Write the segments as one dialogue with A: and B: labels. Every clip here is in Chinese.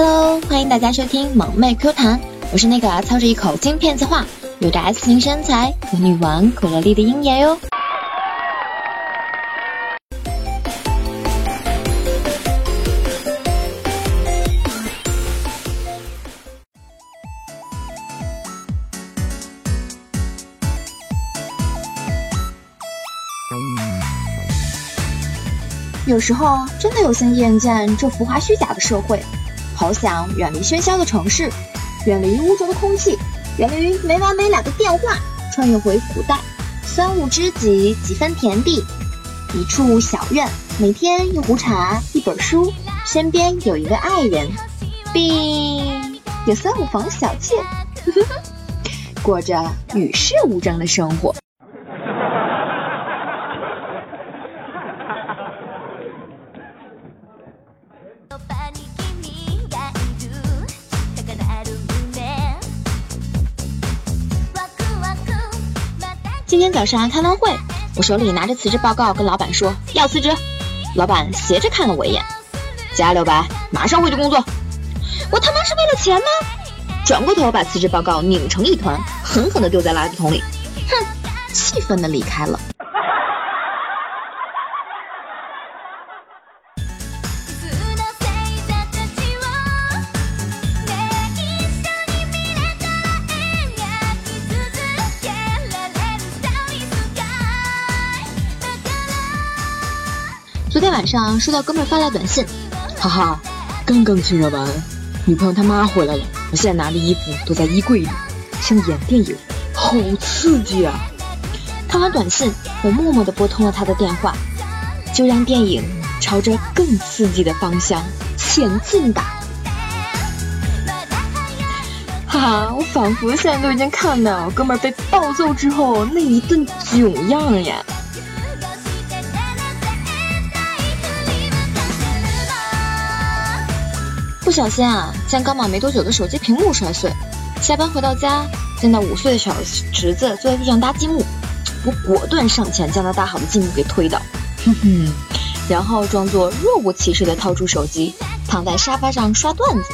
A: Hello，欢迎大家收听萌妹 Q 弹，我是那个操着一口京片子话，有着 S 型身材和女王可乐丽的鹰眼哟。有时候真的有些厌倦这浮华虚假的社会，好想远离喧嚣的城市，远离污浊的空气，远离没完没了的电话，穿越回古代，三五知己几分田地，一处小院，每天一壶茶，一本书，身边有一个爱人，并有三五房小妾，呵 呵过着与世无争的生活。早上开完会，我手里拿着辞职报告，跟老板说要辞职。老板斜着看了我一眼，加六百，马上回去工作。我他妈是为了钱吗？转过头把辞职报告拧成一团，狠狠地丢在垃圾桶里，哼，气愤地离开了。昨天晚上收到哥们发来短信，哈哈，刚刚亲热完，女朋友他妈回来了，我现在拿的衣服都在衣柜里，像演电影，好刺激啊！看完短信，我默默地拨通了他的电话，就让电影朝着更刺激的方向前进吧！哈哈，我仿佛现在都已经看到哥们被暴揍之后那一顿囧样呀！不小心啊，将刚买没多久的手机屏幕摔碎。下班回到家，见到五岁的小侄子坐在地上搭积木，我果断上前将他搭好的积木给推倒，哼哼，然后装作若无其事的掏出手机，躺在沙发上刷段子。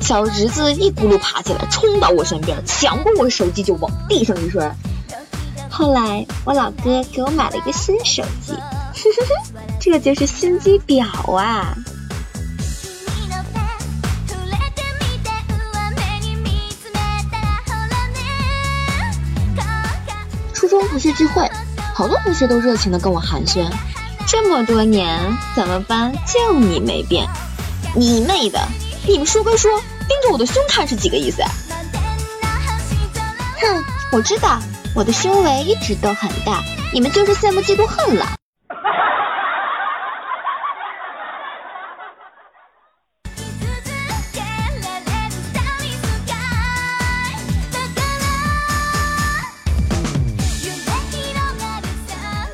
A: 小侄子一咕噜爬起来，冲到我身边，抢过我的手机就往地上一摔。后来我老哥给我买了一个新手机，这就是心机婊啊！同学聚会，好多同学都热情的跟我寒暄。这么多年，咱们班就你没变。你妹的！你们说归说，盯着我的胸看是几个意思？哼，我知道，我的胸围一直都很大，你们就是羡慕嫉妒恨了。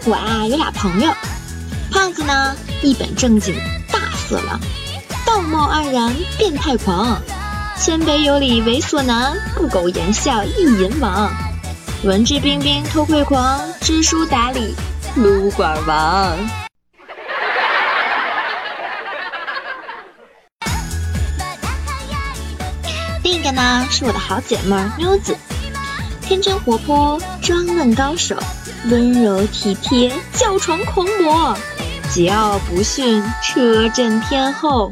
A: 我啊有俩朋友，胖子呢一本正经大色狼，道貌岸然变态狂，谦卑有礼猥琐男，不苟言笑意淫王，文质彬彬偷窥狂，知书达理撸管王。另一个呢是我的好姐妹妞子，天真活泼，装嫩高手。温柔体贴，叫床狂魔；桀骜不驯，车震天后；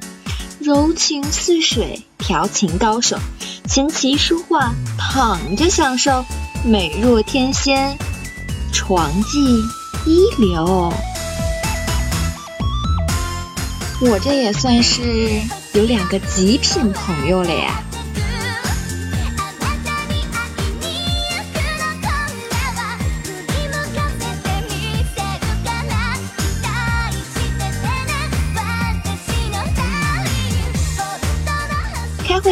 A: 柔情似水，调情高手；琴棋书画，躺着享受；美若天仙，床技一流。我这也算是有两个极品朋友了呀。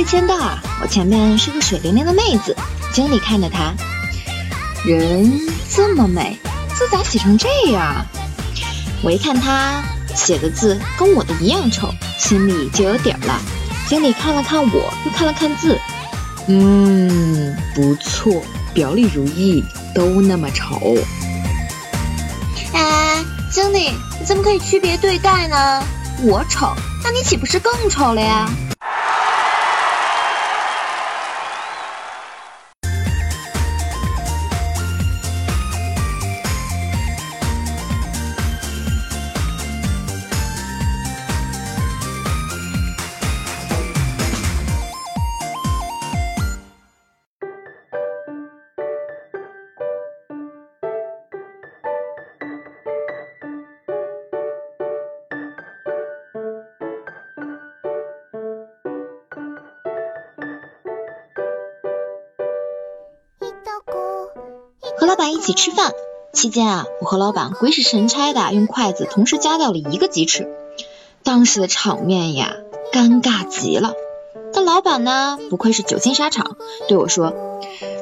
A: 签到啊！我前面是个水灵灵的妹子，经理看着她，人这么美，字咋写成这样？我一看她写的字跟我的一样丑，心里就有底儿了。经理看了看我，又看了看字，嗯，不错，表里如一，都那么丑。哎，经理，你怎么可以区别对待呢？我丑，那你岂不是更丑了呀？和老板一起吃饭期间啊，我和老板鬼使神差的用筷子同时夹掉了一个鸡翅，当时的场面呀，尴尬极了。但老板呢，不愧是久经沙场，对我说，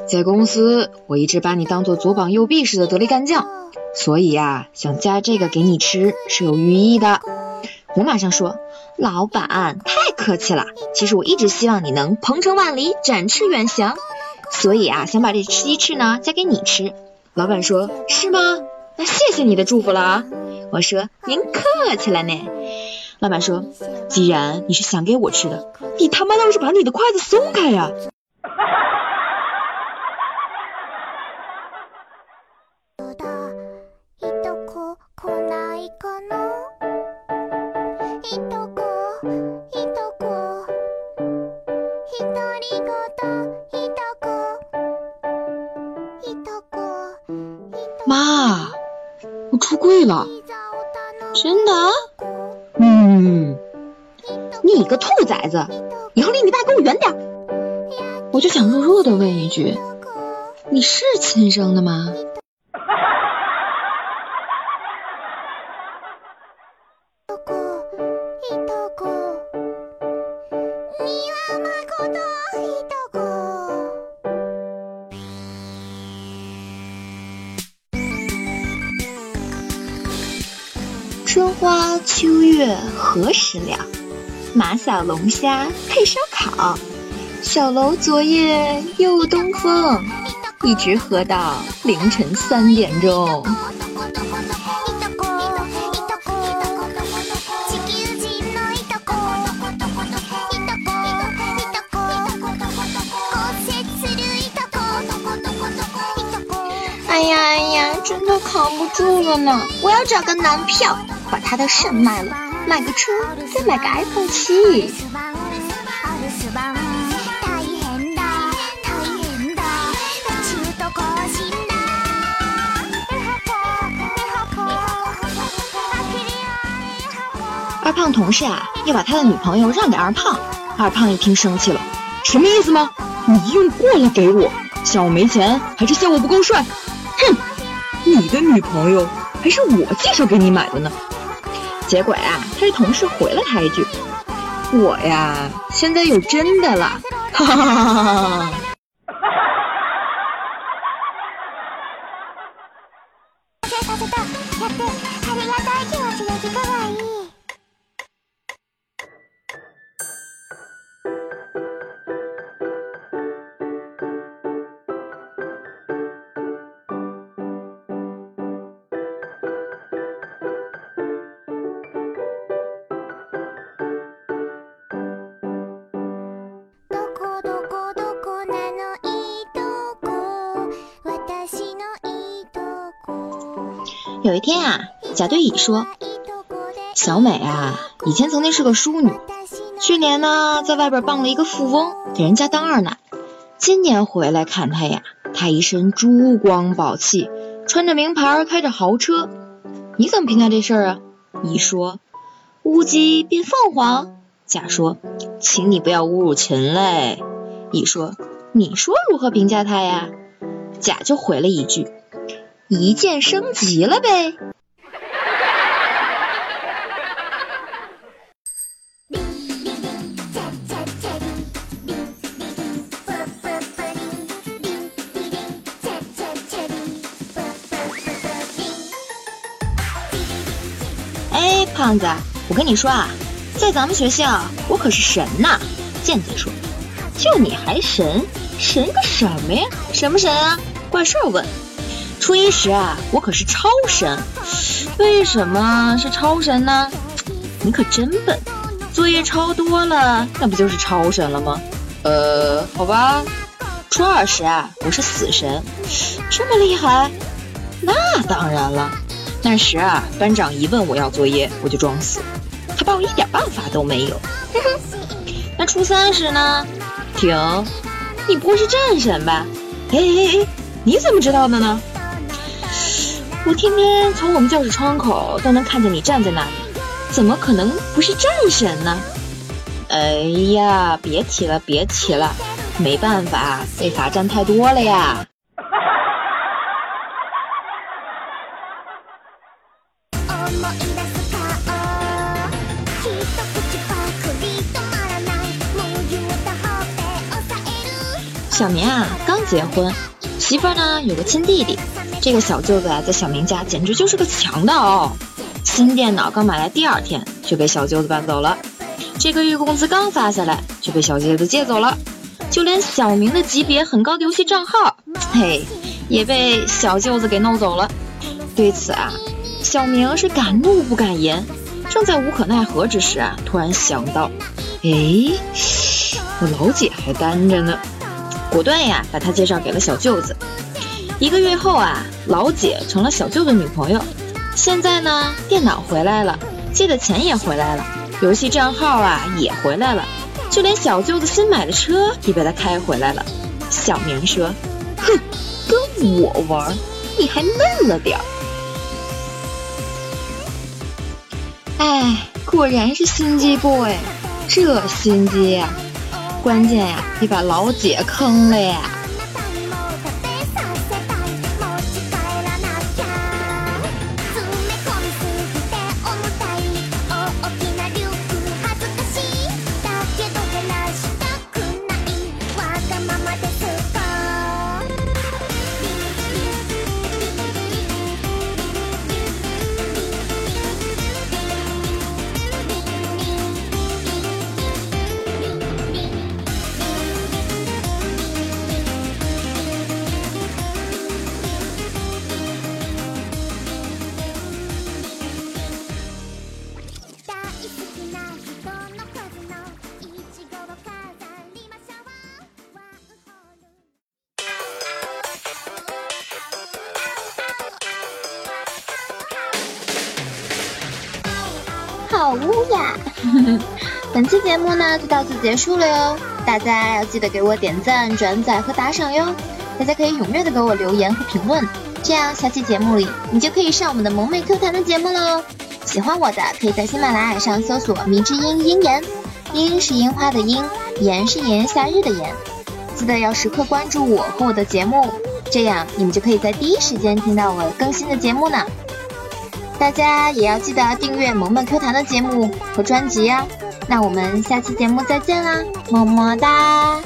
A: 在公司我一直把你当做左膀右臂似的得力干将，所以呀，想夹这个给你吃是有寓意的。我马上说，老板太客气了，其实我一直希望你能鹏程万里，展翅远翔。所以啊，想把这鸡翅呢夹给你吃。老板说：“是吗？那谢谢你的祝福了啊。”我说：“您客气了呢。”老板说：“既然你是想给我吃的，你他妈倒是把你的筷子松开呀！”，你个兔崽子，以后离你爸给我远点。我就想弱弱的问一句，你是亲生的吗？春花秋月何时了？马小龙虾配烧烤，小楼昨夜又东风，一直喝到凌晨三点钟。
B: 哎呀哎呀，真的扛不住了呢！我要找个男票。把他的肾卖了，买个车，再买个 iPhone 七。
A: 二胖同事啊，要把他的女朋友让给二胖。二胖一听生气了，什么意思吗？你用过了给我，嫌我没钱，还是嫌我不够帅？哼，你的女朋友还是我介绍给你买的呢。结果呀，他的同事回了他一句：“我呀，现在有真的了。”哈哈哈哈哈有一天啊，甲对乙说：“小美啊，以前曾经是个淑女，去年呢在外边傍了一个富翁，给人家当二奶。今年回来看她呀，她一身珠光宝气，穿着名牌，开着豪车。你怎么评价这事儿啊？”乙说：“乌鸡变凤凰。”甲说：“请你不要侮辱禽类。”乙说：“你说如何评价她呀？”甲就回了一句。一键升级了呗！哎，胖子，我跟你说啊，在咱们学校，我可是神呐！健健说：“就你还神？神个什么呀？什么神啊？怪事儿问！”初一时啊，我可是超神。为什么是超神呢？你可真笨，作业抄多了，那不就是超神了吗？呃，好吧。初二时啊，我是死神，这么厉害？那当然了。那时啊，班长一问我要作业，我就装死，他把我一点办法都没有。那初三时呢？停，你不会是战神吧？哎哎哎，你怎么知道的呢？我天天从我们教室窗口都能看见你站在那里，怎么可能不是战神呢？哎呀，别提了，别提了，没办法，被罚站太多了呀。小明啊，刚结婚，媳妇儿呢有个亲弟弟，这个小舅子啊，在小明家简直就是个强盗。新电脑刚买来第二天就被小舅子搬走了，这个月工资刚发下来就被小舅子借走了，就连小明的级别很高的游戏账号，嘿，也被小舅子给弄走了。对此啊，小明是敢怒不敢言，正在无可奈何之时啊，突然想到，哎，我老姐还单着呢。果断呀，把他介绍给了小舅子。一个月后啊，老姐成了小舅子女朋友。现在呢，电脑回来了，借的钱也回来了，游戏账号啊也回来了，就连小舅子新买的车也被他开回来了。小明说：“哼，跟我玩，你还嫩了点儿。”哎，果然是心机 boy，这心机呀！关键呀，你把老姐坑了呀！
B: 好污呀！本期节目呢就到此结束了哟，大家要记得给我点赞、转载和打赏哟。大家可以踊跃的给我留言和评论，这样下期节目里你就可以上我们的萌妹 Q 弹的节目喽。喜欢我的可以在喜马拉雅上搜索“迷之音音言”，樱是樱花的樱，言是炎炎夏日的炎。记得要时刻关注我和我的节目，这样你们就可以在第一时间听到我更新的节目呢。大家也要记得订阅萌萌 Q 弹的节目和专辑呀。那我们下期节目再见啦，么么哒。